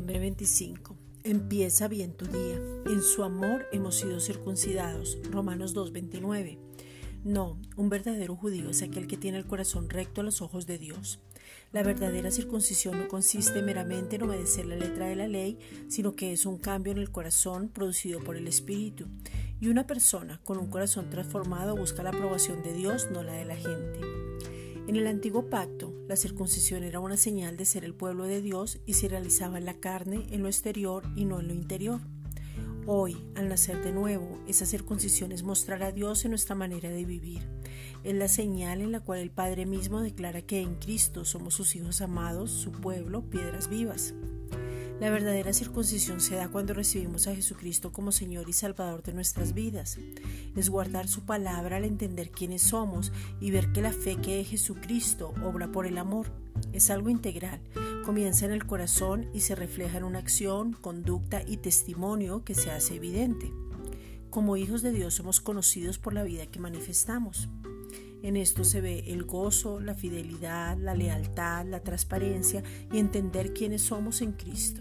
25. Empieza bien tu día. En su amor hemos sido circuncidados. Romanos 2.29. No, un verdadero judío es aquel que tiene el corazón recto a los ojos de Dios. La verdadera circuncisión no consiste meramente en obedecer la letra de la ley, sino que es un cambio en el corazón producido por el Espíritu. Y una persona con un corazón transformado busca la aprobación de Dios, no la de la gente. En el antiguo pacto, la circuncisión era una señal de ser el pueblo de Dios y se realizaba en la carne, en lo exterior y no en lo interior. Hoy, al nacer de nuevo, esa circuncisión es mostrar a Dios en nuestra manera de vivir. Es la señal en la cual el Padre mismo declara que en Cristo somos sus hijos amados, su pueblo, piedras vivas. La verdadera circuncisión se da cuando recibimos a Jesucristo como Señor y Salvador de nuestras vidas. Es guardar su palabra al entender quiénes somos y ver que la fe que es Jesucristo obra por el amor. Es algo integral. Comienza en el corazón y se refleja en una acción, conducta y testimonio que se hace evidente. Como hijos de Dios somos conocidos por la vida que manifestamos. En esto se ve el gozo, la fidelidad, la lealtad, la transparencia y entender quiénes somos en Cristo.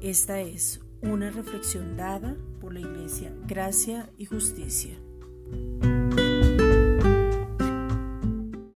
Esta es una reflexión dada por la Iglesia Gracia y Justicia.